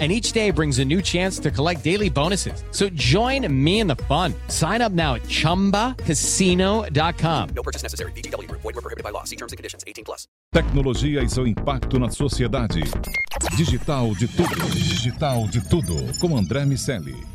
And each day brings a new chance to collect daily bonuses. So join me in the fun. Sign up now at chumbacasino.com. No purchase necessary. BGW. Void were prohibited by law. See terms and conditions. 18 plus. Tecnologia e seu impacto na sociedade. Digital de tudo. Digital de tudo. Com André Miscelli.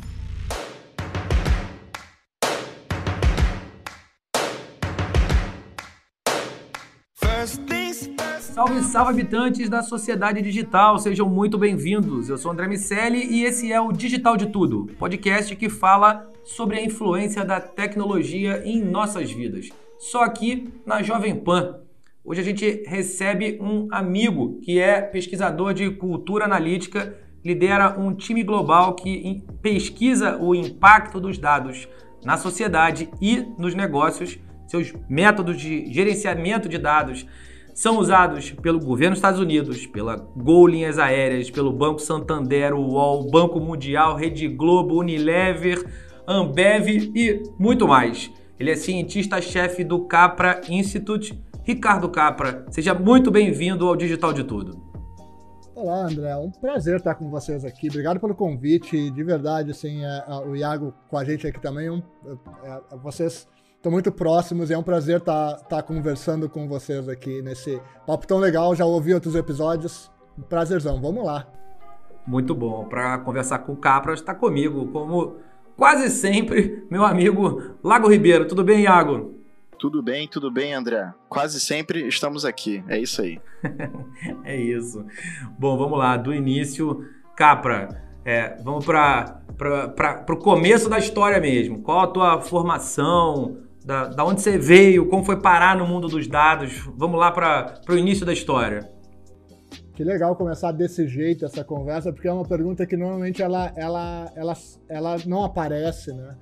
Salve, salve habitantes da sociedade digital, sejam muito bem-vindos. Eu sou André Miceli e esse é o Digital de Tudo, podcast que fala sobre a influência da tecnologia em nossas vidas. Só aqui na Jovem Pan. Hoje a gente recebe um amigo que é pesquisador de cultura analítica, lidera um time global que pesquisa o impacto dos dados na sociedade e nos negócios, seus métodos de gerenciamento de dados são usados pelo governo dos Estados Unidos, pela Gol Linhas Aéreas, pelo Banco Santander, UOL, Banco Mundial, Rede Globo, Unilever, Ambev e muito mais. Ele é cientista-chefe do Capra Institute. Ricardo Capra, seja muito bem-vindo ao Digital de Tudo. Olá, André. É um prazer estar com vocês aqui. Obrigado pelo convite. De verdade, assim, é, é, o Iago com a gente aqui também. Um, é, vocês Estão muito próximos e é um prazer estar tá, tá conversando com vocês aqui nesse papo tão legal. Já ouvi outros episódios. Um prazerzão. Vamos lá. Muito bom. Para conversar com o Capra, está comigo, como quase sempre, meu amigo Lago Ribeiro. Tudo bem, Iago? Tudo bem, tudo bem, André. Quase sempre estamos aqui. É isso aí. é isso. Bom, vamos lá. Do início, Capra, é, vamos para o começo da história mesmo. Qual a tua formação? Da, da onde você veio, como foi parar no mundo dos dados. Vamos lá para o início da história. Que legal começar desse jeito essa conversa, porque é uma pergunta que normalmente ela, ela, ela, ela não aparece, né?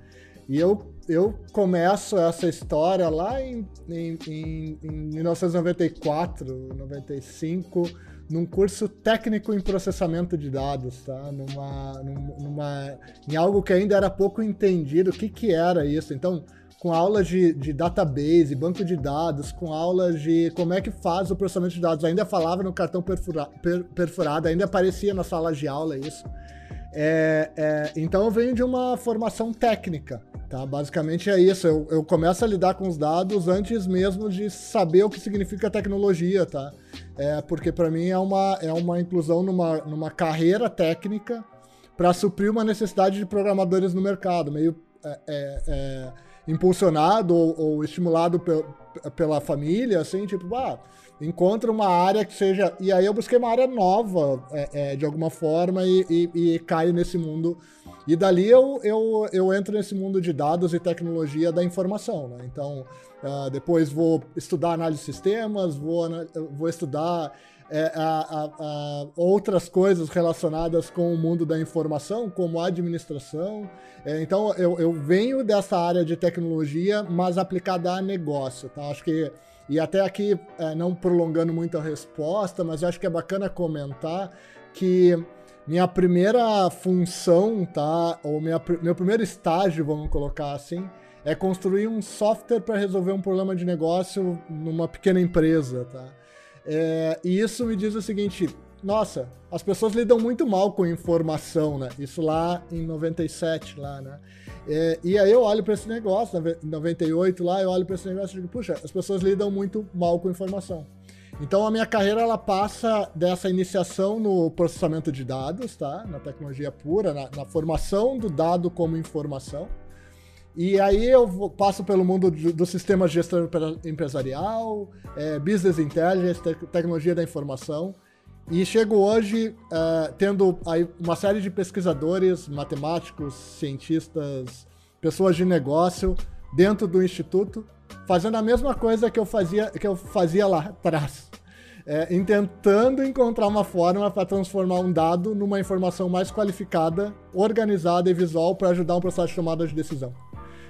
E eu, eu começo essa história lá em, em, em, em 1994, 95, num curso técnico em processamento de dados, tá? Numa, numa, em algo que ainda era pouco entendido, o que, que era isso. Então, com aulas de, de database, banco de dados, com aulas de como é que faz o processamento de dados. Ainda falava no cartão perfura, per, perfurado, ainda aparecia na sala de aula isso. É, é, então eu venho de uma formação técnica, tá? Basicamente é isso. Eu, eu começo a lidar com os dados antes mesmo de saber o que significa tecnologia, tá? É, porque para mim é uma, é uma inclusão numa, numa carreira técnica para suprir uma necessidade de programadores no mercado, meio é, é, é impulsionado ou, ou estimulado pe pela família, assim, tipo, ah, encontra uma área que seja. E aí eu busquei uma área nova, é, é, de alguma forma, e, e, e, caio nesse mundo. E dali eu, eu, eu entro nesse mundo de dados e tecnologia da informação, né? Então, uh, depois vou estudar análise de sistemas, vou, vou estudar é, a, a, a outras coisas relacionadas com o mundo da informação, como administração. É, então, eu, eu, venho dessa área de tecnologia, mas aplicada a negócio. Tá? Acho que, e até aqui, é, não prolongando muito a resposta, mas acho que é bacana comentar que minha primeira função, tá? ou minha, meu primeiro estágio, vamos colocar assim, é construir um software para resolver um problema de negócio numa pequena empresa. Tá? É, e isso me diz o seguinte: nossa, as pessoas lidam muito mal com informação, né? Isso lá em 97, lá, né? É, e aí eu olho para esse negócio, em 98 lá, eu olho para esse negócio e digo, puxa, as pessoas lidam muito mal com informação. Então a minha carreira ela passa dessa iniciação no processamento de dados, tá? Na tecnologia pura, na, na formação do dado como informação. E aí eu passo pelo mundo do, sistema de gestão empresarial, é, business intelligence, te tecnologia da informação. E chego hoje uh, tendo aí uma série de pesquisadores, matemáticos, cientistas, pessoas de negócio dentro do instituto, fazendo a mesma coisa que eu fazia, que eu fazia lá atrás. É, tentando encontrar uma forma para transformar um dado numa informação mais qualificada, organizada e visual para ajudar um processo de tomada de decisão.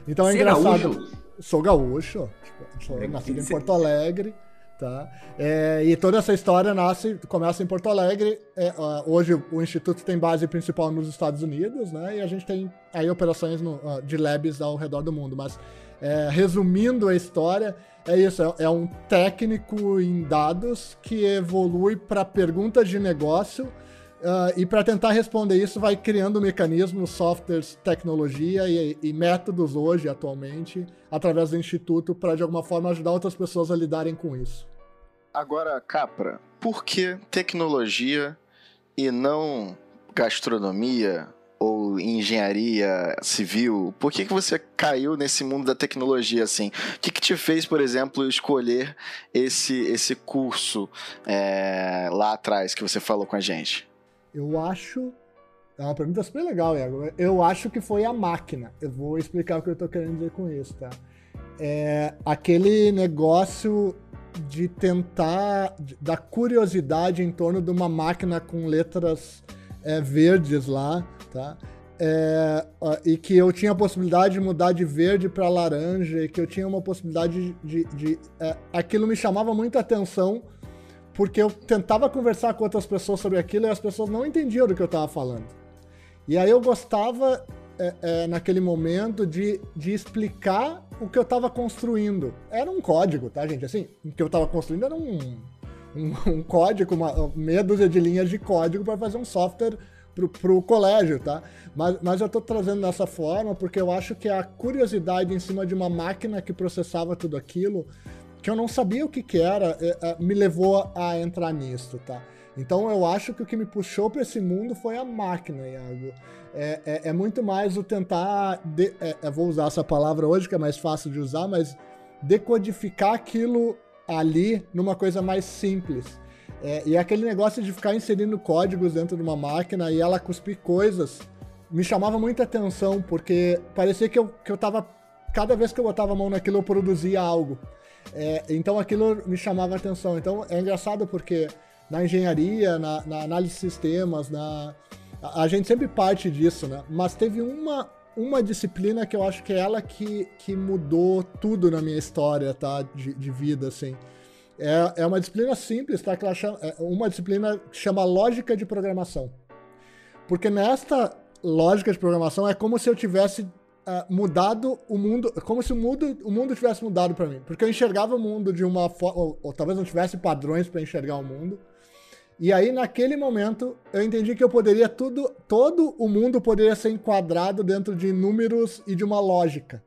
Então é Você é engraçado. Gaúcho? Sou gaúcho, tipo, sou nascido em Porto Alegre, Tá? É, e toda essa história nasce, começa em Porto Alegre. É, hoje o Instituto tem base principal nos Estados Unidos, né? E a gente tem aí operações no, de labs ao redor do mundo. Mas é, resumindo a história, é isso: é, é um técnico em dados que evolui para perguntas de negócio. Uh, e para tentar responder isso, vai criando mecanismos, softwares, tecnologia e, e métodos hoje, atualmente, através do Instituto, para de alguma forma ajudar outras pessoas a lidarem com isso. Agora, Capra, por que tecnologia e não gastronomia ou engenharia civil? Por que, que você caiu nesse mundo da tecnologia assim? O que, que te fez, por exemplo, escolher esse, esse curso é, lá atrás que você falou com a gente? Eu acho. É uma pergunta super legal, Iago. Eu acho que foi a máquina. Eu vou explicar o que eu estou querendo dizer com isso, tá? É aquele negócio de tentar. da curiosidade em torno de uma máquina com letras é, verdes lá, tá? É, e que eu tinha a possibilidade de mudar de verde para laranja, e que eu tinha uma possibilidade de. de, de é, aquilo me chamava muita atenção, porque eu tentava conversar com outras pessoas sobre aquilo e as pessoas não entendiam do que eu estava falando. E aí eu gostava, é, é, naquele momento, de, de explicar o que eu estava construindo. Era um código, tá, gente? Assim, o que eu estava construindo era um, um, um código, uma meia dúzia de linhas de código para fazer um software para o colégio, tá? Mas, mas eu estou trazendo dessa forma porque eu acho que a curiosidade em cima de uma máquina que processava tudo aquilo, que eu não sabia o que, que era, é, é, me levou a entrar nisso, tá? Então eu acho que o que me puxou para esse mundo foi a máquina, Iago. É, é, é muito mais o tentar. De, é, vou usar essa palavra hoje, que é mais fácil de usar, mas decodificar aquilo ali numa coisa mais simples. É, e aquele negócio de ficar inserindo códigos dentro de uma máquina e ela cuspir coisas me chamava muita atenção, porque parecia que eu, que eu tava. Cada vez que eu botava a mão naquilo, eu produzia algo. É, então aquilo me chamava atenção. Então é engraçado porque na engenharia, na, na análise de sistemas, na, a, a, gente sempre parte disso, né? Mas teve uma, uma disciplina que eu acho que é ela que, que mudou tudo na minha história, tá? De, de vida, assim. É, é uma disciplina simples, tá? Que ela chama, é uma disciplina que chama lógica de programação. Porque nesta lógica de programação é como se eu tivesse uh, mudado o mundo, como se o mundo, o mundo tivesse mudado para mim. Porque eu enxergava o mundo de uma forma, ou, ou talvez não tivesse padrões para enxergar o mundo. E aí, naquele momento, eu entendi que eu poderia tudo, todo o mundo poderia ser enquadrado dentro de números e de uma lógica,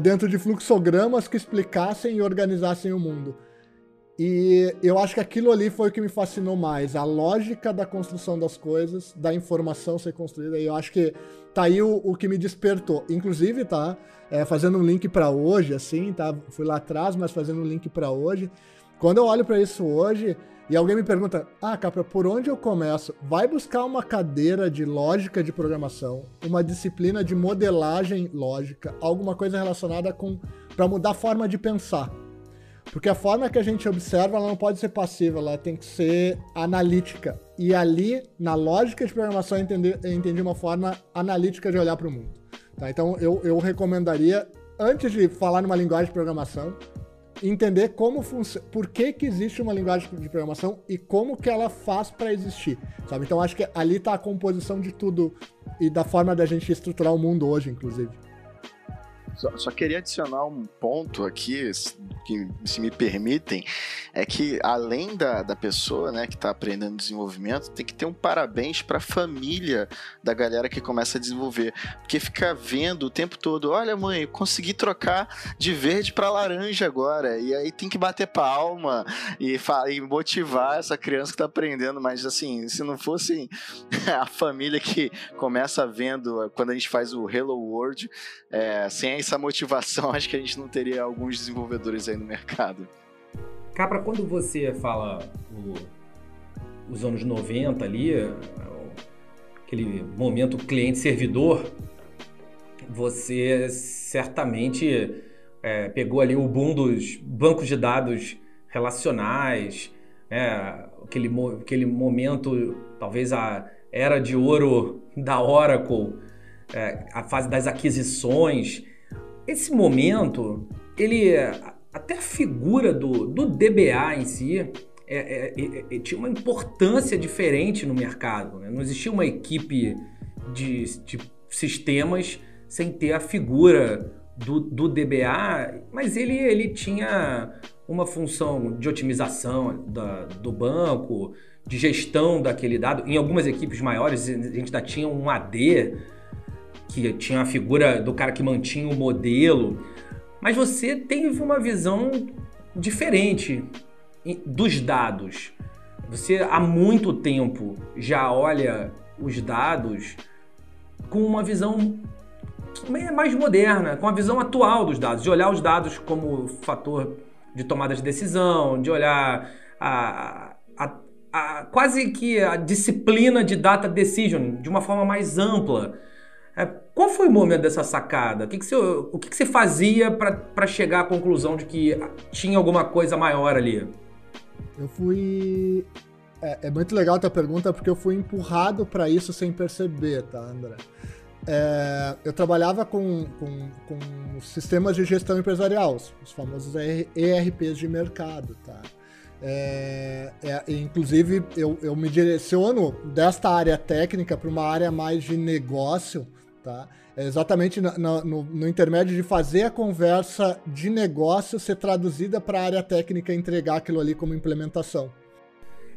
dentro de fluxogramas que explicassem e organizassem o mundo. E eu acho que aquilo ali foi o que me fascinou mais, a lógica da construção das coisas, da informação ser construída. E eu acho que tá aí o, o que me despertou. Inclusive, tá? É, fazendo um link para hoje, assim, tá? Fui lá atrás, mas fazendo um link para hoje. Quando eu olho para isso hoje, e alguém me pergunta: Ah, Capra, por onde eu começo? Vai buscar uma cadeira de lógica de programação, uma disciplina de modelagem lógica, alguma coisa relacionada com. para mudar a forma de pensar. Porque a forma que a gente observa ela não pode ser passiva, ela tem que ser analítica. E ali, na lógica de programação, eu entendi, uma forma analítica de olhar para o mundo. Tá? Então eu, eu recomendaria, antes de falar numa linguagem de programação, entender como funciona, por que, que existe uma linguagem de programação e como que ela faz para existir, sabe? Então acho que ali está a composição de tudo e da forma da gente estruturar o mundo hoje, inclusive. Só, só, queria adicionar um ponto aqui, que se me permitem, é que além da, da pessoa né, que está aprendendo desenvolvimento, tem que ter um parabéns para a família da galera que começa a desenvolver. Porque fica vendo o tempo todo: olha, mãe, consegui trocar de verde para laranja agora. E aí tem que bater palma e, e motivar essa criança que está aprendendo. Mas assim, se não fosse a família que começa vendo quando a gente faz o Hello World, é, sem essa motivação, acho que a gente não teria alguns desenvolvedores aí no mercado. Capra, quando você fala o, os anos 90 ali, aquele momento cliente-servidor, você certamente é, pegou ali o boom dos bancos de dados relacionais, é, aquele, aquele momento, talvez a era de ouro da Oracle, é, a fase das aquisições. Esse momento, ele até a figura do, do DBA em si é, é, é, é, tinha uma importância diferente no mercado. Né? Não existia uma equipe de, de sistemas sem ter a figura do, do DBA, mas ele, ele tinha uma função de otimização da, do banco, de gestão daquele dado. Em algumas equipes maiores, a gente ainda tinha um AD, que tinha a figura do cara que mantinha o modelo. Mas você teve uma visão diferente dos dados. Você há muito tempo já olha os dados com uma visão mais moderna, com a visão atual dos dados, de olhar os dados como fator de tomada de decisão, de olhar a, a, a quase que a disciplina de data decision de uma forma mais ampla. É, qual foi o momento dessa sacada? O que, que, você, o que, que você fazia para chegar à conclusão de que tinha alguma coisa maior ali? Eu fui. É, é muito legal a tua pergunta porque eu fui empurrado para isso sem perceber, tá, André? É, eu trabalhava com, com, com, sistemas de gestão empresarial, os famosos ERPs de mercado, tá? É, é, inclusive, eu, eu me direciono desta área técnica para uma área mais de negócio, tá? É exatamente no, no, no, intermédio de fazer a conversa de negócio ser traduzida para a área técnica e entregar aquilo ali como implementação.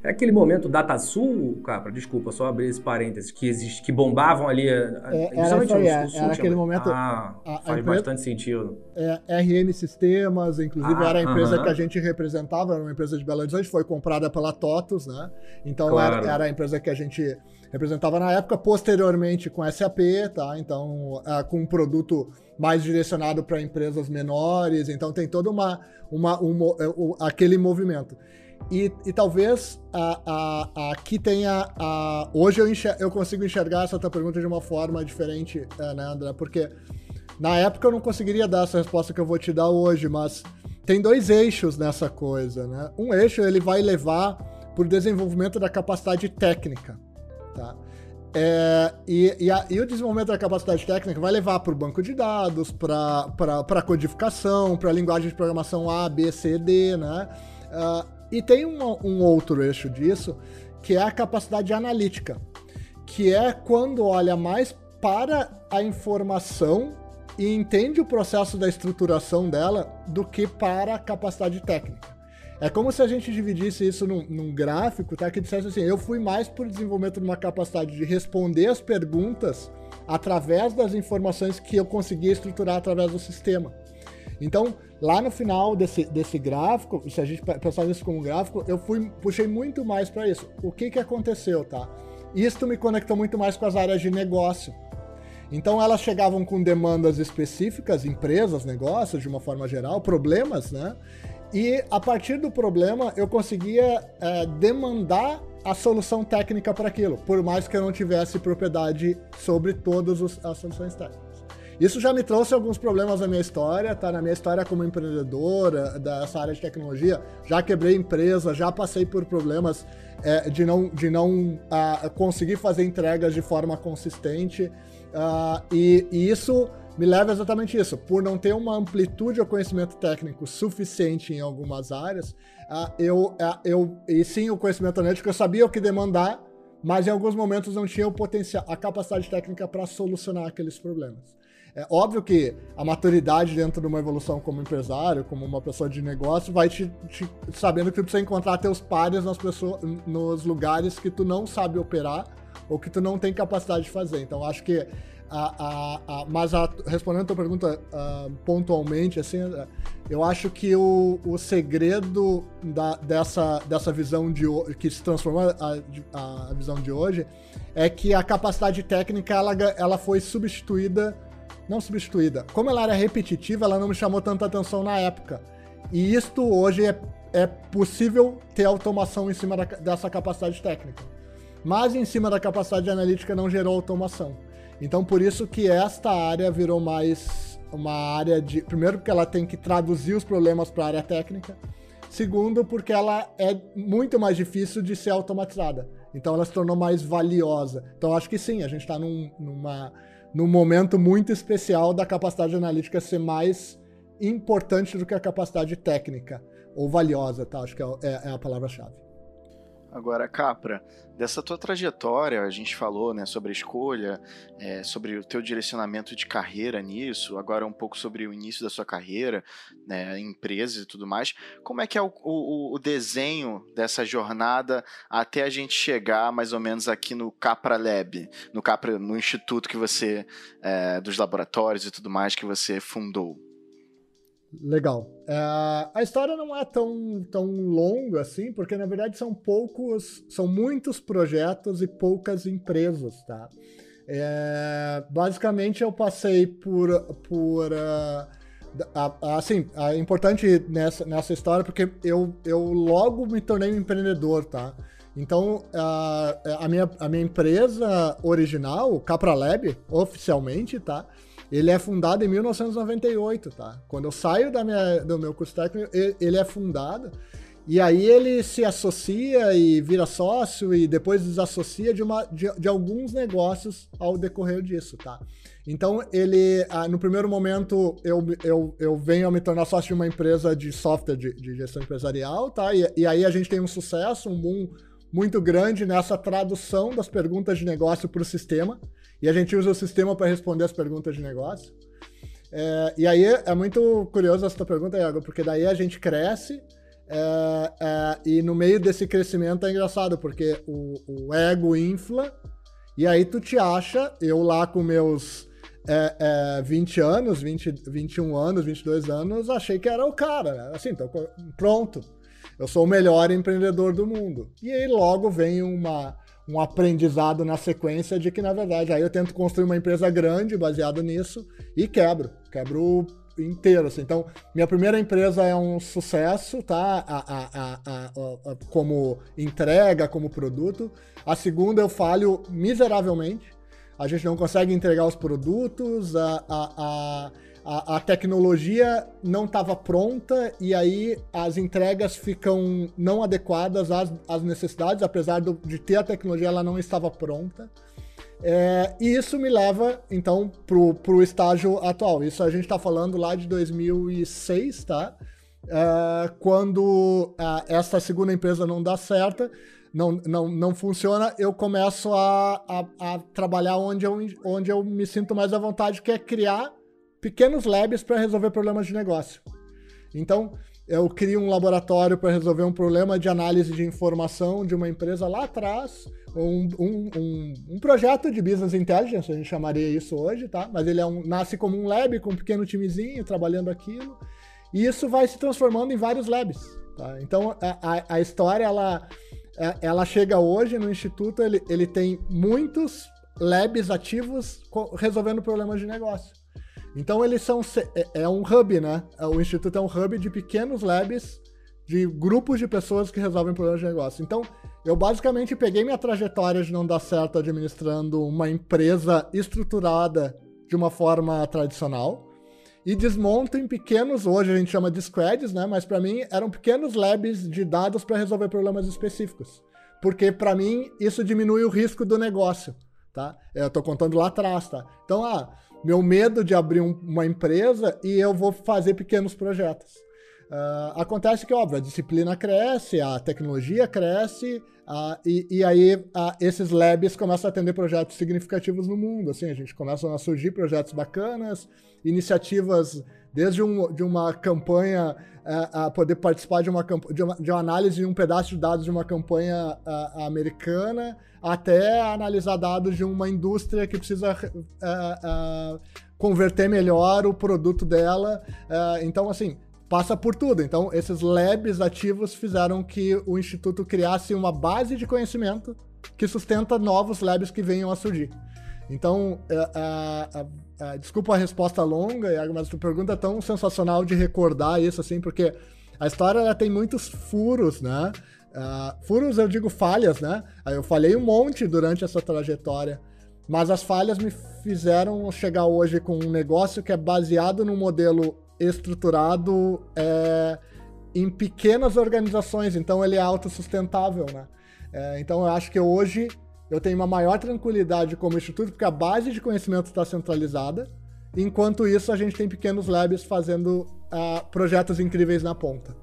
É aquele momento DataSul, Capra, desculpa, só abrir esse parênteses, que, existe, que bombavam ali. É, era, foi, é, era aquele momento. Ah, a, faz a bastante sentido. É, RN Sistemas, inclusive ah, era a empresa uh -huh. que a gente representava, era uma empresa de Belo Horizonte, foi comprada pela TOTUS, né? Então claro. era, era a empresa que a gente representava na época, posteriormente com SAP, tá? Então, é, com um produto mais direcionado para empresas menores, então tem todo uma, uma, um, aquele movimento. E, e talvez a, a, aqui tenha. A, hoje eu, enxer, eu consigo enxergar essa tua pergunta de uma forma diferente, é, né, André? Porque na época eu não conseguiria dar essa resposta que eu vou te dar hoje, mas tem dois eixos nessa coisa, né? Um eixo ele vai levar para o desenvolvimento da capacidade técnica, tá? É, e, e, a, e, o desenvolvimento da capacidade técnica vai levar para o banco de dados, para codificação, para linguagem de programação A, B, C, D, né? Uh, e tem um, um outro eixo disso, que é a capacidade analítica, que é quando olha mais para a informação e entende o processo da estruturação dela do que para a capacidade técnica. É como se a gente dividisse isso num, num, gráfico, tá? Que dissesse assim: eu fui mais por desenvolvimento de uma capacidade de responder as perguntas através das informações que eu conseguia estruturar através do sistema. Então, lá no final desse, desse gráfico, se a gente pensar nisso como gráfico, eu fui, puxei muito mais para isso. O que, que aconteceu, tá? Isto me conectou muito mais com as áreas de negócio. Então elas chegavam com demandas específicas, empresas, negócios, de uma forma geral, problemas, né? E a partir do problema eu conseguia é, demandar a solução técnica para aquilo, por mais que eu não tivesse propriedade sobre todas as soluções técnicas. Isso já me trouxe alguns problemas na minha história, tá? Na minha história como empreendedora dessa área de tecnologia, já quebrei empresa, já passei por problemas é, de não, de não uh, conseguir fazer entregas de forma consistente. Uh, e, e isso me leva exatamente isso. Por não ter uma amplitude ou conhecimento técnico suficiente em algumas áreas, uh, eu, uh, eu, e sim o conhecimento analítico, eu sabia o que demandar, mas em alguns momentos não tinha o potencial, a capacidade técnica para solucionar aqueles problemas. É óbvio que a maturidade dentro de uma evolução como empresário, como uma pessoa de negócio, vai te, te sabendo que tu precisa encontrar teus pares nas pessoas, nos lugares que tu não sabe operar ou que tu não tem capacidade de fazer. Então, acho que a, a, a, mas respondendo a tua pergunta uh, pontualmente, assim, eu acho que o, o segredo da, dessa, dessa visão de que se transformou a, a visão de hoje é que a capacidade técnica ela, ela foi substituída não substituída. Como ela era repetitiva, ela não me chamou tanta atenção na época. E isto hoje é, é possível ter automação em cima da, dessa capacidade técnica. Mas em cima da capacidade analítica não gerou automação. Então por isso que esta área virou mais uma área de. Primeiro, porque ela tem que traduzir os problemas para a área técnica. Segundo, porque ela é muito mais difícil de ser automatizada. Então ela se tornou mais valiosa. Então acho que sim, a gente está num, num momento muito especial da capacidade analítica ser mais importante do que a capacidade técnica ou valiosa, tá? Acho que é, é, é a palavra-chave. Agora, Capra, dessa tua trajetória, a gente falou né, sobre a escolha, é, sobre o teu direcionamento de carreira nisso, agora um pouco sobre o início da sua carreira, né, empresas e tudo mais. Como é que é o, o, o, desenho dessa jornada até a gente chegar mais ou menos aqui no Capra Lab, no Capra, no instituto que você, é, dos laboratórios e tudo mais que você fundou? Legal. É, a história não é tão, tão longa assim, porque na verdade são poucos, são muitos projetos e poucas empresas, tá? É, basicamente eu passei por, por uh, assim, é importante nessa, nessa história porque eu, eu logo me tornei um empreendedor, tá? Então, a, minha, a minha empresa original, Capra Lab, oficialmente, tá? Ele é fundado em 1998, tá? Quando eu saio da minha, do meu curso técnico, ele é fundado. E aí ele se associa e vira sócio e depois desassocia de, uma, de, de alguns negócios ao decorrer disso, tá? Então ele, ah, no primeiro momento, eu, eu, eu venho a me tornar sócio de uma empresa de software de, de gestão empresarial, tá? E, e aí a gente tem um sucesso, um boom muito grande nessa tradução das perguntas de negócio para o sistema. E a gente usa o sistema para responder as perguntas de negócio. É, e aí é muito curioso essa tua pergunta, Iago, porque daí a gente cresce é, é, e no meio desse crescimento é engraçado, porque o, o, ego infla e aí tu te acha, eu lá com meus é, 20 é, anos, 20, 21 anos, 22 anos, achei que era o cara, né? Assim, pronto. Eu sou o melhor empreendedor do mundo. E aí logo vem uma um aprendizado na sequência de que, na verdade, aí eu tento construir uma empresa grande baseado nisso e quebro. Quebro inteiro. Assim. Então, minha primeira empresa é um sucesso, tá? A, a, a, como entrega, como produto. A segunda eu falho miseravelmente. A gente não consegue entregar os produtos. a, a, a tecnologia não estava pronta e aí as entregas ficam não adequadas às, às necessidades, apesar do, de ter a tecnologia, ela não estava pronta. É, e isso me leva, então, para o estágio atual. Isso a gente está falando lá de 2006, tá? É, quando é, essa segunda empresa não dá certo, não, não, não funciona, eu começo a, a, a, trabalhar onde eu, onde eu me sinto mais à vontade, que é criar pequenos labs para resolver problemas de negócio. Então, eu crio um laboratório para resolver um problema de análise de informação de uma empresa lá atrás, um, um, um, um, projeto de business intelligence, a gente chamaria isso hoje, tá? Mas ele é um, nasce como um lab com um pequeno timezinho trabalhando aquilo, e isso vai se transformando em vários labs. Tá? Então a, a, a história ela, é, ela chega hoje no instituto, ele, ele tem muitos labs ativos resolvendo problemas de negócio. Então eles são é, é um hub, né? É, o instituto é um hub de pequenos labs de grupos de pessoas que resolvem problemas de negócio. Então, eu basicamente peguei minha trajetória de não dar certo administrando uma empresa estruturada de uma forma tradicional e desmonto em pequenos, hoje a gente chama de squads, né? Mas para mim eram pequenos labs de dados para resolver problemas específicos. Porque para mim isso diminui o risco do negócio, tá? Eu tô contando lá atrás, tá? Então, ah, meu medo de abrir um, uma empresa e eu vou fazer pequenos projetos. Uh, acontece que, óbvio, a disciplina cresce, a tecnologia cresce, uh, e, e, aí uh, esses labs começam a atender projetos significativos no mundo. Assim, a gente começa a surgir projetos bacanas, iniciativas desde um, de uma campanha, a poder participar de uma, de uma, de uma análise de um pedaço de dados de uma campanha americana, até analisar dados de uma indústria que precisa uh, uh, converter melhor o produto dela. Então, assim, passa por tudo. Então, esses labs ativos fizeram que o Instituto criasse uma base de conhecimento que sustenta novos labs que venham a surgir. Então, desculpa a resposta longa, mas a tua pergunta é tão sensacional de recordar isso, assim, porque a história ela tem muitos furos, né? Uh, furos eu digo falhas, né? Eu falhei um monte durante essa trajetória, mas as falhas me fizeram chegar hoje com um negócio que é baseado num modelo estruturado é, em pequenas organizações, então ele é autossustentável, né? É, então eu acho que hoje eu tenho uma maior tranquilidade como instituto, porque a base de conhecimento está centralizada, enquanto isso a gente tem pequenos labs fazendo uh, projetos incríveis na ponta.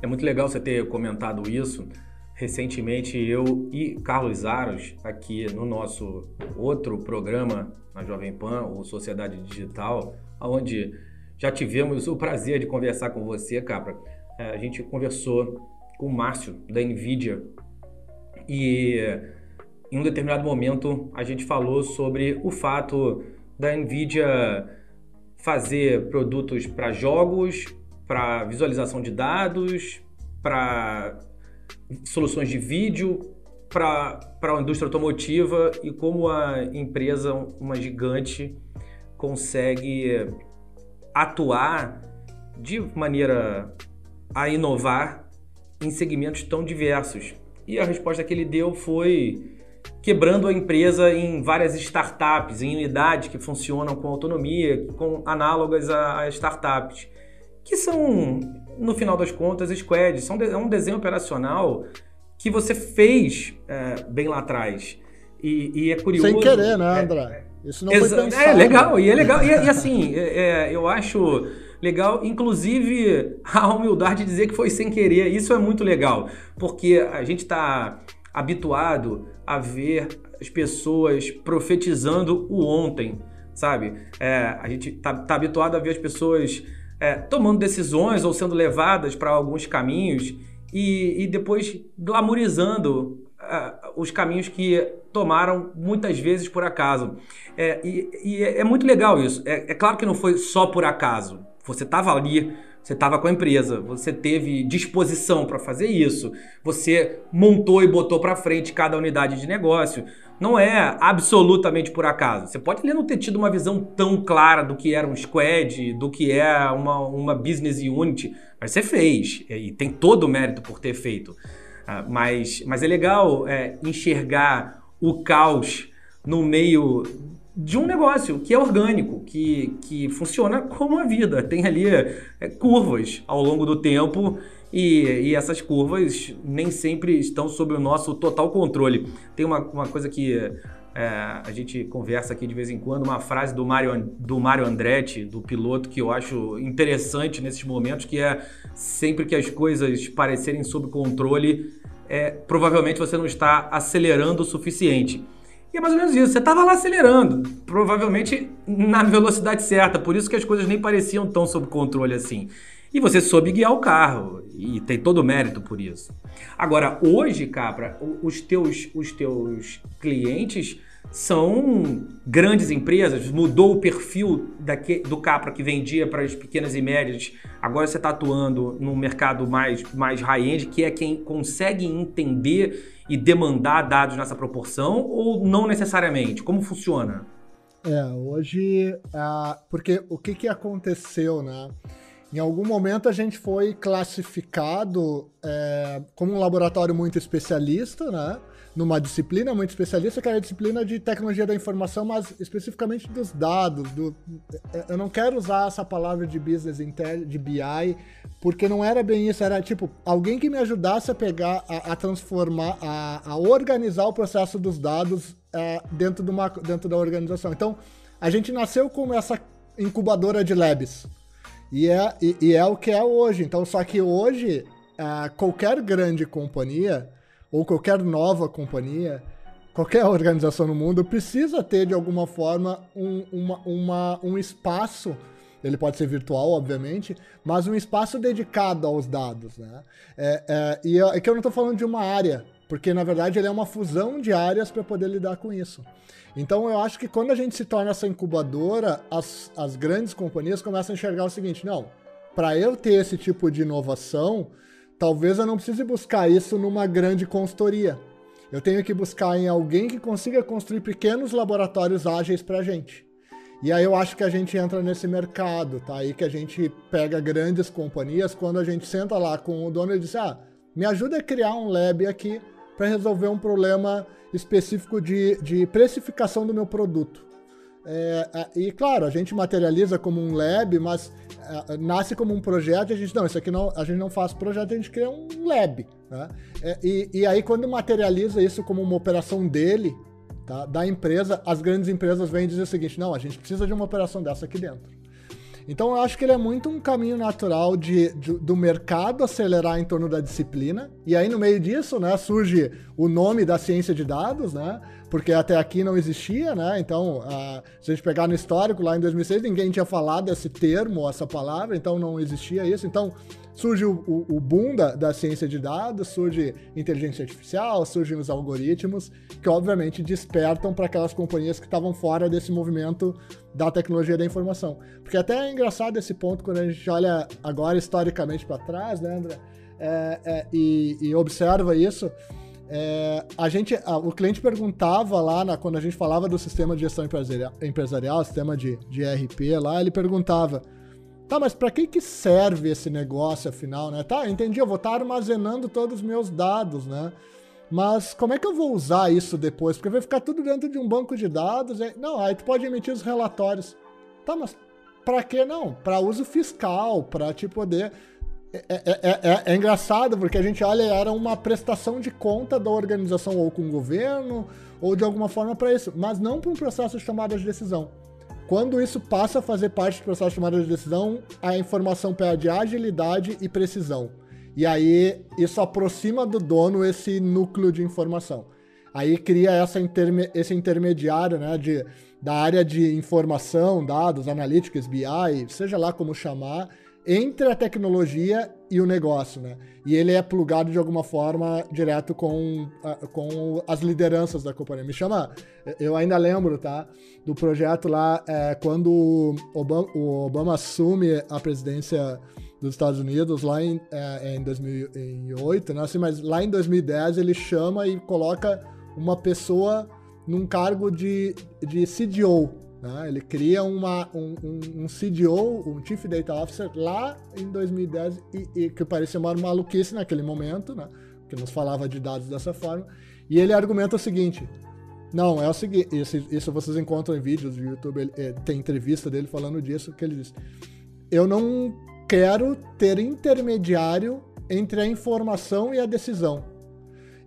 É muito legal você ter comentado isso. Recentemente, eu e Carlos Aros, aqui no nosso outro programa na Jovem Pan, o Sociedade Digital, onde já tivemos o prazer de conversar com você, Capra. A gente conversou com o Márcio, da NVIDIA, e em um determinado momento a gente falou sobre o fato da NVIDIA fazer produtos para jogos, para visualização de dados, para soluções de vídeo, para a indústria automotiva e como a empresa, uma gigante, consegue atuar de maneira a inovar em segmentos tão diversos. E a resposta que ele deu foi quebrando a empresa em várias startups, em unidades que funcionam com autonomia, com análogas a, startups, que são, no final das contas, squads. São é um desenho operacional que você fez é, bem lá atrás. E, e, é curioso. Sem querer, né, André? É, Isso não foi pensado. É legal, e é legal. E, e assim, é, é, eu acho legal, inclusive a humildade de dizer que foi sem querer. Isso é muito legal, porque a gente está habituado a ver as pessoas profetizando o ontem, sabe? É, a gente está tá habituado a ver as pessoas é, tomando decisões ou sendo levadas para alguns caminhos e, e depois glamorizando uh, os caminhos que tomaram muitas vezes por acaso. É, e, e é, é muito legal isso. É, é, claro que não foi só por acaso. Você estava ali, você estava com a empresa, você teve disposição para fazer isso, você montou e botou para frente cada unidade de negócio. Não é absolutamente por acaso. Você pode não ter tido uma visão tão clara do que era um squad, do que é uma, uma business unit, mas você fez e tem todo o mérito por ter feito. Ah, mas, mas é legal é, enxergar o caos no meio de um negócio que é orgânico, que, que funciona como a vida. Tem ali é, curvas ao longo do tempo e, e, essas curvas nem sempre estão sob o nosso total controle. Tem uma, uma coisa que é, a gente conversa aqui de vez em quando, uma frase do Mario, do Mario Andretti, do piloto, que eu acho interessante nesses momentos, que é sempre que as coisas parecerem sob controle, é, provavelmente você não está acelerando o suficiente. E é mais ou menos isso. Você estava lá acelerando, provavelmente na velocidade certa, por isso que as coisas nem pareciam tão sob controle assim. E você soube guiar o carro e tem todo o mérito por isso. Agora, hoje, Capra, os teus, os teus clientes são grandes empresas, mudou o perfil daque, do Capra que vendia para as pequenas e médias. Agora você está atuando no mercado mais, mais high-end, que é quem consegue entender e demandar dados nessa proporção ou não necessariamente? Como funciona? É, hoje, porque o que, que aconteceu, né? Em algum momento a gente foi classificado é, como um laboratório muito especialista, né? Numa disciplina muito especialista, que era a disciplina de tecnologia da informação, mas especificamente dos dados. Do, eu não quero usar essa palavra de business intelligence, de BI, porque não era bem isso. Era tipo alguém que me ajudasse a pegar, a, a transformar, a, a, organizar o processo dos dados é, dentro, de uma, dentro da organização. Então, a gente nasceu como essa incubadora de labs. E é, e, e é o que é hoje. Então, só que hoje, qualquer grande companhia, ou qualquer nova companhia, qualquer organização no mundo, precisa ter, de alguma forma, um, uma, uma, um espaço ele pode ser virtual, obviamente, mas um espaço dedicado aos dados, né? É, é, e é que eu não estou falando de uma área, porque na verdade ele é uma fusão de áreas para poder lidar com isso. Então eu acho que quando a gente se torna essa incubadora, as, as grandes companhias começam a enxergar o seguinte: não, para eu ter esse tipo de inovação, talvez eu não precise buscar isso numa grande consultoria. Eu tenho que buscar em alguém que consiga construir pequenos laboratórios ágeis para a gente. E aí eu acho que a gente entra nesse mercado, tá? Aí que a gente pega grandes companhias, quando a gente senta lá com o dono e diz: ah, me ajuda a criar um lab aqui para resolver um problema específico de, de precificação do meu produto. É, é, e claro, a gente materializa como um lab, mas é, nasce como um projeto e a gente, não, isso aqui não, a gente não faz projeto, a gente cria um lab. Né? É, e, e aí, quando materializa isso como uma operação dele, tá, da empresa, as grandes empresas vêm dizer o seguinte: não, a gente precisa de uma operação dessa aqui dentro. Então eu acho que ele é muito um caminho natural de, de, do mercado acelerar em torno da disciplina. E aí no meio disso, né, surge o nome da ciência de dados, né? Porque até aqui não existia, né? Então, se a gente pegar no histórico, lá em 2006, ninguém tinha falado esse termo, essa palavra, então não existia isso. Então, surge o, o, o boom da, da, ciência de dados, surge inteligência artificial, surgem os algoritmos, que obviamente despertam para aquelas companhias que estavam fora desse movimento da tecnologia da informação. Porque até é engraçado esse ponto quando a gente olha agora historicamente para trás, né, André? É, é, e, e, observa isso. É, a gente, a, o cliente perguntava lá, na, quando a gente falava do sistema de gestão empresarial, empresarial sistema de, de ERP lá, ele perguntava Tá, mas para que que serve esse negócio afinal, né? Tá, entendi, eu vou estar tá armazenando todos os meus dados, né? Mas como é que eu vou usar isso depois? Porque vai ficar tudo dentro de um banco de dados. E... Não, aí tu pode emitir os relatórios. Tá, mas para que não? Para uso fiscal, para te poder. É, é, é, é, engraçado porque a gente olha, era uma prestação de conta da organização ou com o governo ou de alguma forma para isso, mas não para um processo de tomada de decisão. Quando isso passa a fazer parte do processo de tomada de decisão, a informação perde agilidade e precisão. E aí isso aproxima do dono esse núcleo de informação. Aí cria essa interme esse intermediário né, de, da área de informação, dados, analytics, BI, seja lá como chamar, entre a tecnologia e o negócio, né? E ele é plugado de alguma forma direto com, com as lideranças da companhia. Me chama, eu ainda lembro, tá? Do projeto lá, é, quando o Obama, o Obama, assume a presidência dos Estados Unidos lá em, é, em 2008, né? Assim, mas lá em 2010 ele chama e coloca uma pessoa num cargo de, de CDO, né? Ele cria uma, um, um, CDO, um Chief Data Officer, lá em 2010, e, e que parecia uma maluquice naquele momento, né? que nos falava de dados dessa forma. E ele argumenta o seguinte: não, é o seguinte, isso, isso vocês encontram em vídeos do YouTube, ele, é, tem entrevista dele falando disso, que ele diz: eu não quero ter intermediário entre a informação e a decisão.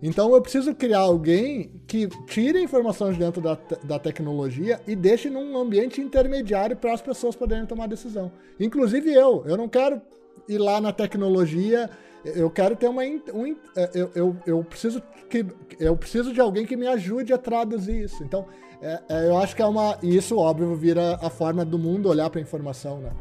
Então eu preciso criar alguém que tire informações de dentro da, da tecnologia e deixe num ambiente intermediário para as pessoas poderem tomar decisão. Inclusive eu, eu não quero ir lá na tecnologia, eu quero ter uma. Um, é, eu, eu, eu, preciso que, eu preciso de alguém que me ajude a traduzir isso. Então, é, é, eu acho que é uma. E isso, óbvio, vira a forma do mundo olhar para a informação, né?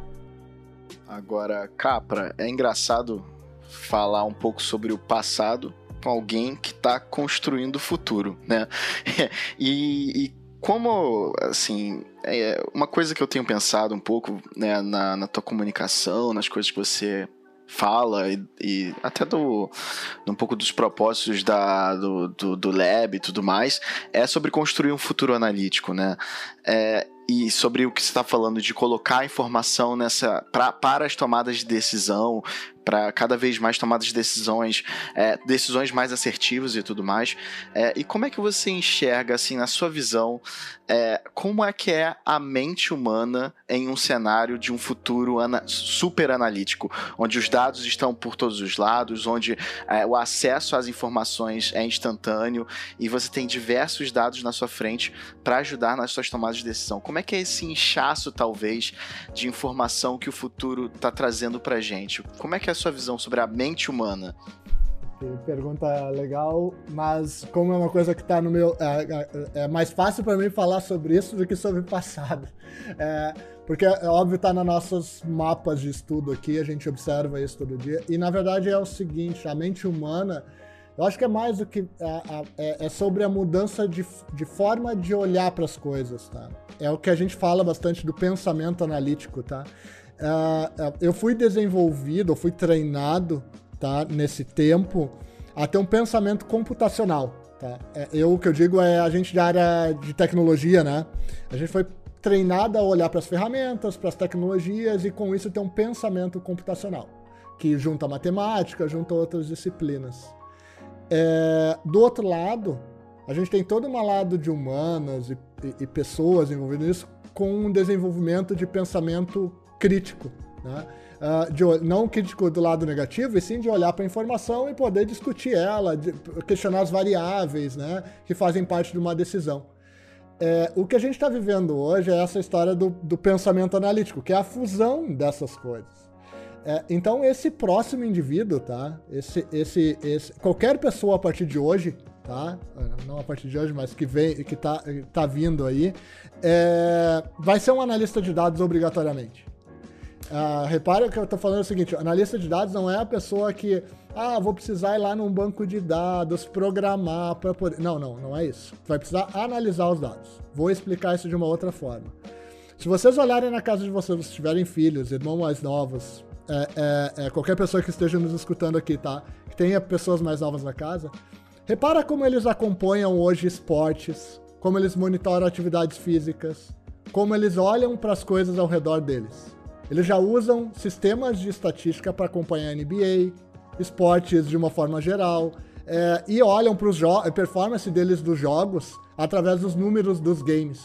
Agora, Capra, é engraçado falar um pouco sobre o passado com alguém que está construindo o futuro, né? e, e como, assim, é uma coisa que eu tenho pensado um pouco né, na, na tua comunicação, nas coisas que você fala e, e, até do um pouco dos propósitos da, do, do, do, lab e tudo mais é sobre construir um futuro analítico, né? É, e sobre o que você está falando de colocar informação nessa pra, para as tomadas de decisão, para cada vez mais tomadas de decisões, é, decisões mais assertivas e tudo mais. É, e como é que você enxerga, assim, na sua visão, é, como é que é a mente humana em um cenário de um futuro ana super analítico, onde os dados estão por todos os lados, onde é, o acesso às informações é instantâneo e você tem diversos dados na sua frente para ajudar nas suas tomadas de decisão. Como é que é esse inchaço, talvez, de informação que o futuro está trazendo para gente? Como é que é a sua visão sobre a mente humana? Pergunta legal, mas como é uma coisa que está no meu. É, é, é mais fácil para mim falar sobre isso do que sobre o passado. É, porque, é óbvio, está nos nossos mapas de estudo aqui, a gente observa isso todo dia. E, na verdade, é o seguinte: a mente humana, eu acho que é mais do que. É, é, é sobre a mudança de, de forma de olhar para as coisas, tá? É o que a gente fala bastante do pensamento analítico, tá? Uh, eu fui desenvolvido, eu fui treinado, tá, nesse tempo, a ter um pensamento computacional, tá? É, eu, o que eu digo é a gente da área de tecnologia, né? A gente foi treinado a olhar para as ferramentas, para as tecnologias e com isso ter um pensamento computacional, que junta matemática, junta outras disciplinas. É, do outro lado, a gente tem todo um lado de humanas e, e, e pessoas envolvidas nisso com um desenvolvimento de pensamento crítico, né? Uh, de, não crítico do lado negativo, e sim de olhar para a informação e poder discutir ela, de, questionar as variáveis né, que fazem parte de uma decisão. é, o que a gente está vivendo hoje é essa história do, do, pensamento analítico, que é a fusão dessas coisas. É, então, esse próximo indivíduo, tá? Esse, esse, esse, qualquer pessoa a partir de hoje, tá? Não a partir de hoje, mas que vem, que tá, tá vindo aí, é, vai ser um analista de dados obrigatoriamente. Uh, repara que eu estou falando o seguinte: analista de dados não é a pessoa que, ah, vou precisar ir lá num banco de dados, programar para poder. Não, não, não é isso. Vai precisar analisar os dados. Vou explicar isso de uma outra forma. Se vocês olharem na casa de vocês, se tiverem filhos, irmãos mais novos, é, é, é, qualquer pessoa que esteja nos escutando aqui, tá? Que tenha pessoas mais novas na casa, repara como eles acompanham hoje esportes, como eles monitoram atividades físicas, como eles olham para as coisas ao redor deles. Eles já usam sistemas de estatística para acompanhar a NBA, esportes de uma forma geral, é, e olham para a performance deles dos jogos através dos números dos games.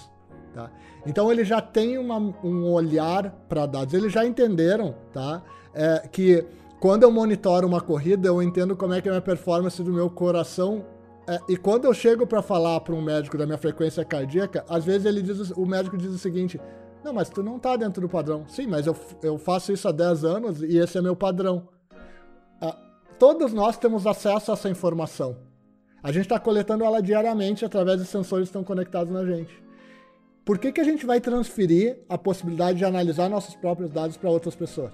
Tá? Então eles já têm uma, um olhar para dados, eles já entenderam tá? É, que quando eu monitoro uma corrida, eu entendo como é que é a minha performance do meu coração. É, e quando eu chego para falar para um médico da minha frequência cardíaca, às vezes ele diz, o médico diz o seguinte: não, mas tu não tá dentro do padrão. Sim, mas eu, eu faço isso há 10 anos e esse é meu padrão. Ah, todos nós temos acesso a essa informação. A gente está coletando ela diariamente através de sensores que estão conectados na gente. Por que, que a gente vai transferir a possibilidade de analisar nossos próprios dados para outras pessoas?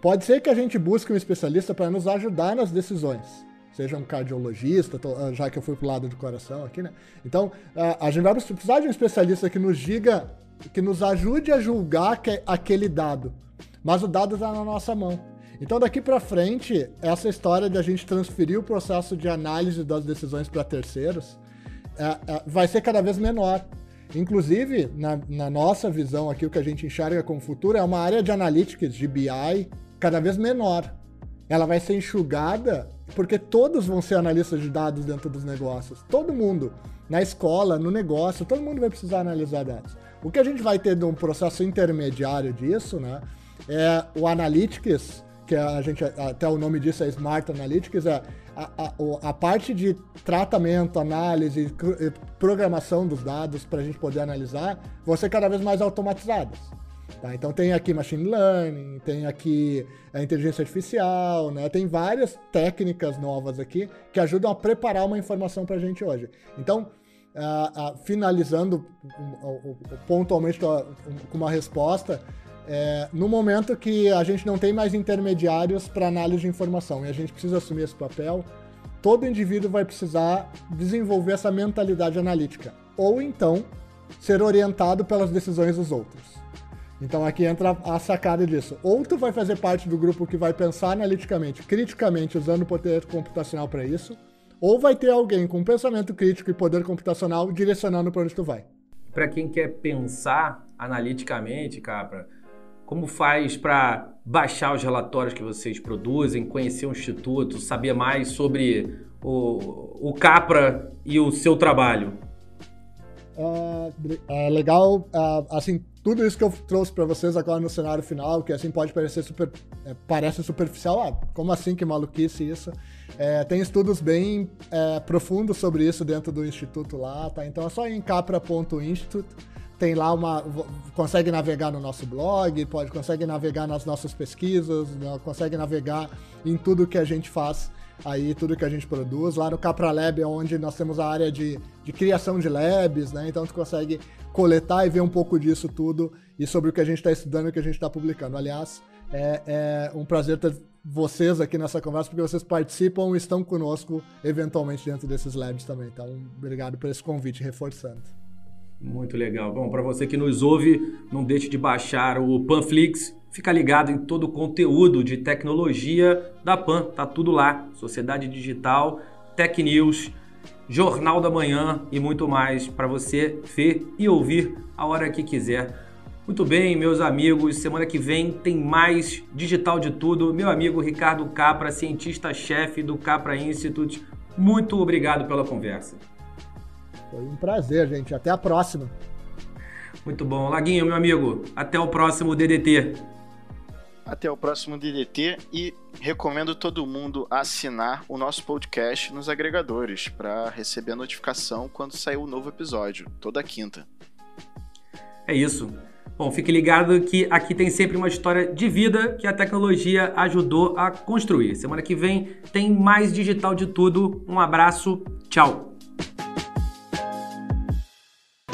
Pode ser que a gente busque um especialista para nos ajudar nas decisões. Seja um cardiologista, ah, já que eu fui pro lado do coração aqui, né? Então, ah, a gente vai precisar de um especialista que nos diga que nos ajude a julgar que, aquele dado. Mas o dado está na nossa mão. Então, daqui para frente, essa história de a gente transferir o processo de análise das decisões para terceiros é, é, vai ser cada vez menor. Inclusive, na, na, nossa visão aqui, o que a gente enxerga como futuro é uma área de analytics, de BI, cada vez menor. Ela vai ser enxugada porque todos vão ser analistas de dados dentro dos negócios. Todo mundo. Na escola, no negócio, todo mundo vai precisar analisar dados. O que a gente vai ter de um processo intermediário disso, né? É o Analytics, que a gente até o nome disso é Smart Analytics, é a, a, parte de tratamento, análise, programação dos dados para a gente poder analisar, vão ser cada vez mais automatizadas. Tá? Então tem aqui machine learning, tem aqui a inteligência artificial, né? tem várias técnicas novas aqui que ajudam a preparar uma informação para a gente hoje. Então, finalizando pontualmente com uma resposta, é, no momento que a gente não tem mais intermediários para análise de informação e a gente precisa assumir esse papel, todo indivíduo vai precisar desenvolver essa mentalidade analítica, ou então ser orientado pelas decisões dos outros. Então aqui entra a sacada disso. Ou tu vai fazer parte do grupo que vai pensar analiticamente, criticamente, usando o poder computacional para isso, ou vai ter alguém com pensamento crítico e poder computacional direcionando para onde tu vai. Para quem quer pensar analiticamente, Capra, como faz para baixar os relatórios que vocês produzem, conhecer o instituto, saber mais sobre o, o Capra e o seu trabalho? Uh, é legal, uh, assim, tudo isso que eu trouxe para vocês agora no cenário final, que assim pode parecer super, é, parece superficial, ah, como assim que maluquice isso? É, tem estudos bem é, profundos sobre isso dentro do instituto lá, tá? Então é só em capra.institute, tem lá uma. consegue navegar no nosso blog, pode consegue navegar nas nossas pesquisas, né? consegue navegar em tudo que a gente faz aí, tudo que a gente produz. Lá no Capra Lab é onde nós temos a área de, de criação de labs, né? Então tu consegue coletar e ver um pouco disso tudo e sobre o que a gente está estudando e o que a gente está publicando. Aliás, é, é um prazer ter vocês aqui nessa conversa, porque vocês participam e estão conosco eventualmente dentro desses labs também. Então, obrigado por esse convite, reforçando. Muito legal. Bom, para você que nos ouve, não deixe de baixar o Panflix. Fica ligado em todo o conteúdo de tecnologia da Pan. Tá tudo lá. Sociedade Digital, Tech News, Jornal da Manhã e muito mais para você ver e ouvir a hora que quiser. Muito bem, meus amigos, semana que vem tem mais Digital de Tudo. Meu amigo Ricardo Capra, cientista-chefe do Capra Institute, muito obrigado pela conversa. Foi um prazer, gente. Até a próxima. Muito bom. Laguinho, meu amigo, até o próximo DDT. Até o próximo DDT e recomendo todo mundo assinar o nosso podcast nos agregadores para receber a notificação quando sair o um novo episódio, toda quinta. É isso. Bom, fique ligado que aqui tem sempre uma história de vida que a tecnologia ajudou a construir. Semana que vem tem mais digital de tudo. Um abraço, tchau.